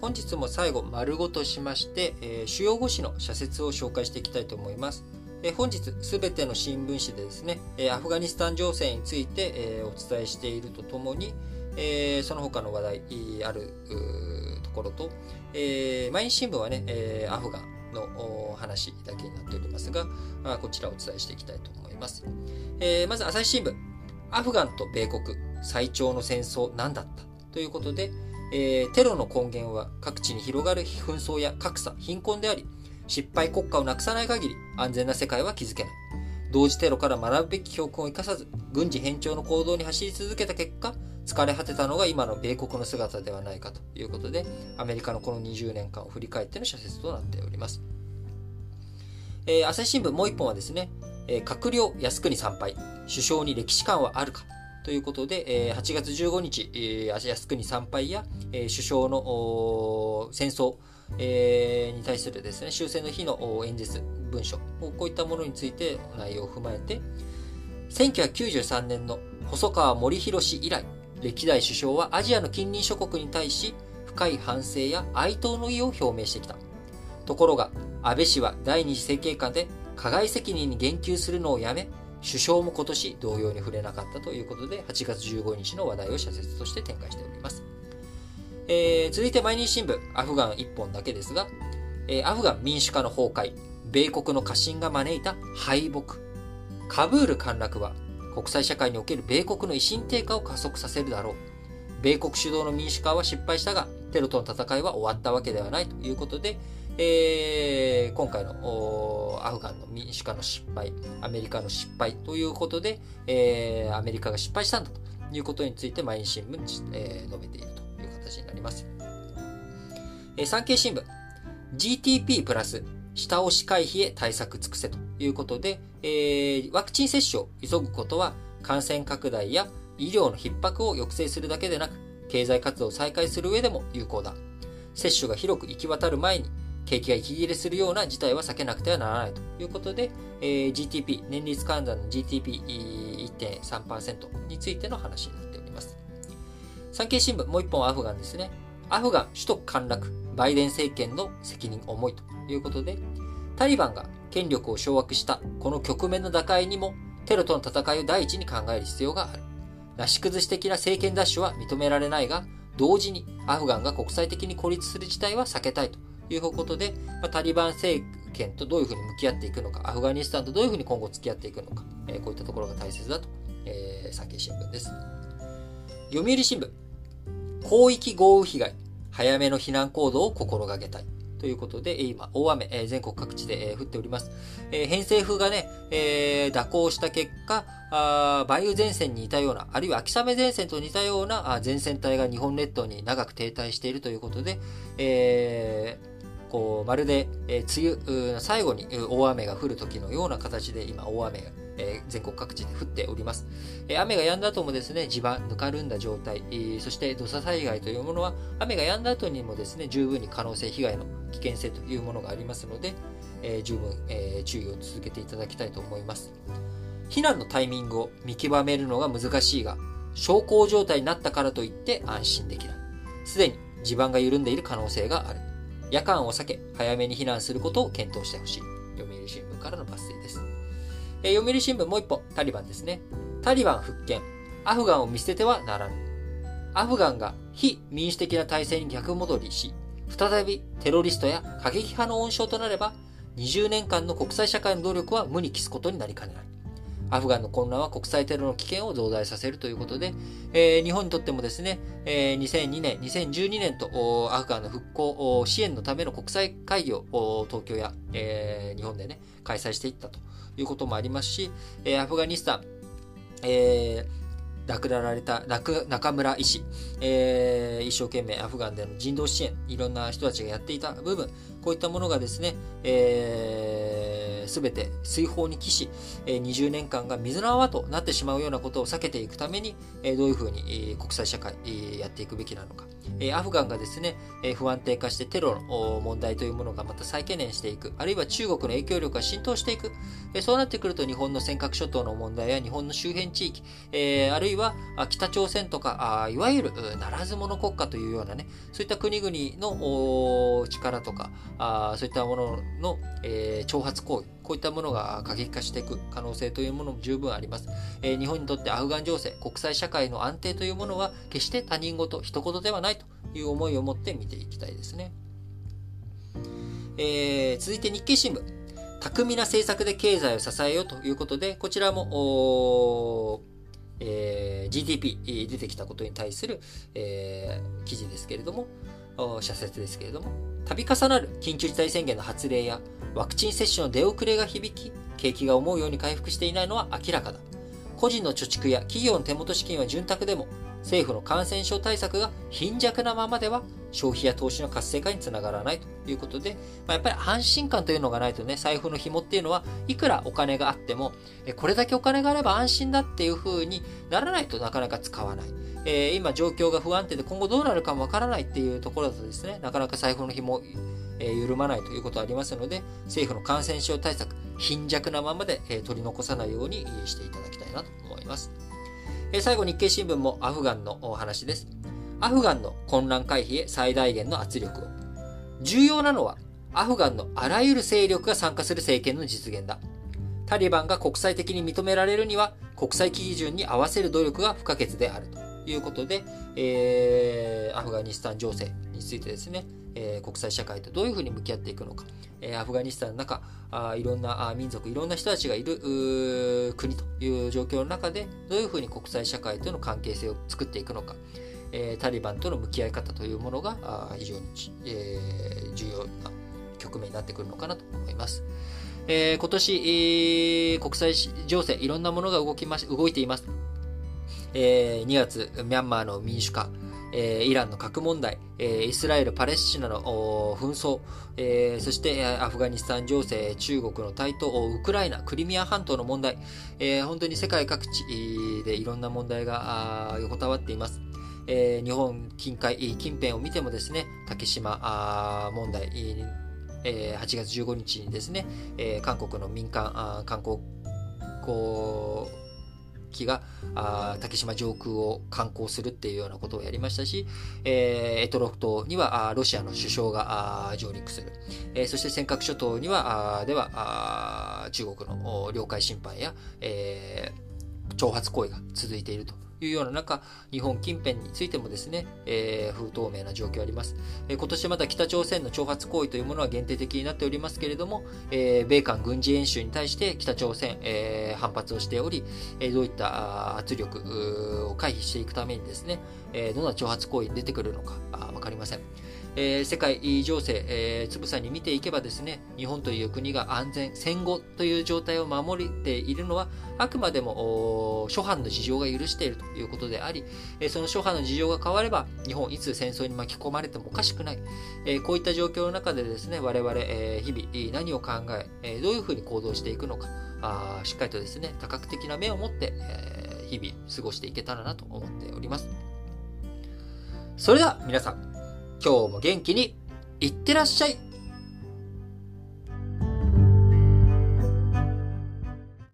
本日も最後丸ごとしまして、えー、主要語詞の社説を紹介していきたいと思います。えー、本日すべての新聞紙でですね、えアフガニスタン情勢について、えお伝えしているとともに、えその他の話題あるところと、え毎日新聞はね、えアフガンの話だけになっておりますが、あこちらをお伝えしていきたいと思います。えまず朝日新聞、アフガンと米国最長の戦争何だった？ということで、えー、テロの根源は各地に広がる紛争や格差、貧困であり、失敗国家をなくさない限り安全な世界は築けない。同時テロから学ぶべき教訓を生かさず、軍事偏重の行動に走り続けた結果、疲れ果てたのが今の米国の姿ではないかということで、アメリカのこの20年間を振り返っての社説となっております。えー、朝日新聞もう一本はですね、えー、閣僚靖国参拝、首相に歴史観はあるかということで、えー、8月15日、えー、靖国参拝や、え、首相の戦争、え、に対するですね、終戦の日の演説、文書、こういったものについて内容を踏まえて、1993年の細川森弘以来、歴代首相はアジアの近隣諸国に対し、深い反省や哀悼の意を表明してきた。ところが、安倍氏は第二次政権下で加害責任に言及するのをやめ、首相も今年同様に触れなかったということで、8月15日の話題を社説として展開しております。えー、続いて毎日新聞、アフガン1本だけですが、えー、アフガン民主化の崩壊、米国の過信が招いた敗北、カブール陥落は国際社会における米国の威信低下を加速させるだろう。米国主導の民主化は失敗したが、テロとの戦いは終わったわけではないということで、えー、今回のアフガンの民主化の失敗、アメリカの失敗ということで、えー、アメリカが失敗したんだということについて毎日新聞に、えー、述べているという形になります。えー、産経新聞、GTP プラス下押し回避へ対策尽くせということで、えー、ワクチン接種を急ぐことは感染拡大や医療の逼迫を抑制するだけでなく、経済活動を再開する上でも有効だ。接種が広く行き渡る前に、景気が息切れするような事態は避けなくてはならないということで、えー、GTP、年率換算の GTP1.3% についての話になっております。産経新聞、もう一本アフガンですね。アフガン首都陥落、バイデン政権の責任重いということで、タリバンが権力を掌握したこの局面の打開にも、テロとの戦いを第一に考える必要がある。なし崩し的な政権奪取は認められないが、同時にアフガンが国際的に孤立する事態は避けたいということで、まあ、タリバン政権とどういうふうに向き合っていくのか、アフガニスタンとどういうふうに今後付き合っていくのか、えー、こういったところが大切だと、えー、産経新聞です。読売新聞、広域豪雨被害、早めの避難行動を心がけたい。ということで、今、大雨、え全国各地で、え降っております。え偏西風がね、え蛇行した結果、あ梅雨前線に似たような、あるいは秋雨前線と似たようなあ前線帯が日本列島に長く停滞しているということで、えーこう、まるで、え、梅雨の、最後に大雨が降る時のような形で今大雨が、え、全国各地で降っております。え、雨が止んだ後もですね、地盤、ぬかるんだ状態、そして土砂災害というものは、雨が止んだ後にもですね、十分に可能性、被害の危険性というものがありますので、え、十分、え、注意を続けていただきたいと思います。避難のタイミングを見極めるのが難しいが、小康状態になったからといって安心できない。すでに地盤が緩んでいる可能性がある。夜間を避け、早めに避難することを検討してほしい。読売新聞からの抜粋です。え、読売新聞もう一歩、タリバンですね。タリバン復権。アフガンを見捨ててはならぬ。アフガンが非民主的な体制に逆戻りし、再びテロリストや過激派の温床となれば、20年間の国際社会の努力は無に帰すことになりかねない。アフガンの混乱は国際テロの危険を増大させるということで、えー、日本にとってもですね、えー、2002年、2012年とアフガンの復興支援のための国際会議を東京や、えー、日本でね、開催していったということもありますし、えー、アフガニスタン、えー亡くなられた中村医師、えー、一生懸命アフガンでの人道支援、いろんな人たちがやっていた部分、こういったものがですね、えーすべて水泡に帰し、20年間が水の泡となってしまうようなことを避けていくために、どういうふうに国際社会やっていくべきなのか。アフガンがですね、不安定化してテロの問題というものがまた再懸念していく、あるいは中国の影響力が浸透していく、そうなってくると日本の尖閣諸島の問題や日本の周辺地域、あるいは北朝鮮とか、いわゆるならず者国家というようなね、そういった国々の力とか、そういったものの、えー、挑発行為、こういったものが過激化していく可能性というものも十分あります。え、日本にとってアフガン情勢、国際社会の安定というものは決して他人事、一言ではないという思いを持って見ていきたいですね。えー、続いて日経新聞。巧みな政策で経済を支えようということで、こちらも、えー、GDP 出てきたことに対する、えー、記事ですけれども、社説ですけれども、度重なる緊急事態宣言の発令やワクチン接種の出遅れが響き、景気が思うように回復していないのは明らかだ。個人の貯蓄や企業の手元資金は潤沢でも、政府の感染症対策が貧弱なままでは消費や投資の活性化につながらないということで、まあ、やっぱり安心感というのがないとね、財布の紐っていうのはいくらお金があっても、これだけお金があれば安心だっていう風にならないとなかなか使わない。えー、今状況が不安定で今後どうなるかもわからないっていうところだとですね、なかなか財布の紐、えー、緩まないということはありますので、政府の感染症対策、貧弱なままで、えー、取り残さないようにしていただきたいなと思います。え最後、日経新聞もアフガンのお話です。アフガンの混乱回避へ最大限の圧力を。重要なのは、アフガンのあらゆる勢力が参加する政権の実現だ。タリバンが国際的に認められるには、国際基準に合わせる努力が不可欠であるということで、えー、アフガニスタン情勢についてですね、えー、国際社会とどういうふうに向き合っていくのか、えー、アフガニスタンの中あいろんな民族いろんな人たちがいる国という状況の中でどういうふうに国際社会との関係性を作っていくのか、タリバンとの向き合い方というものが非常に、重要な局面になってくるのかなと思います。今年、国際情勢いろんなものが動きまし動いています。え、2月、ミャンマーの民主化、イランの核問題、イスラエル・パレスチナの紛争、そしてアフガニスタン情勢、中国の台頭、ウクライナ、クリミア半島の問題、本当に世界各地でいろんな問題が横たわっています。えー、日本近海近辺を見てもですね、竹島問題、えー、8月15日にですね、えー、韓国の民間観光機があ竹島上空を観光するっていうようなことをやりましたし、えー、エトロフ島にはあロシアの首相があ上陸する、えー、そして尖閣諸島にはあではあ中国の領海侵犯や、えー、挑発行為が続いていると。いうような中、日本近辺についてもですね、えー、不透明な状況あります。えー、今年まだ北朝鮮の挑発行為というものは限定的になっておりますけれども、えー、米韓軍事演習に対して北朝鮮、えー、反発をしており、えー、どういった圧力を回避していくためにですね、えー、どんな挑発行為に出てくるのかわかりません。えー、世界情勢、えー、つぶさに見ていけばですね、日本という国が安全、戦後という状態を守っているのは、あくまでも諸般の事情が許しているということであり、えー、その諸般の事情が変われば、日本いつ戦争に巻き込まれてもおかしくない。えー、こういった状況の中でですね、我々、えー、日々何を考え、えー、どういうふうに行動していくのか、あしっかりとですね、多角的な目を持って、えー、日々過ごしていけたらなと思っております。それでは皆さん、今日も元気にいってらっしゃい。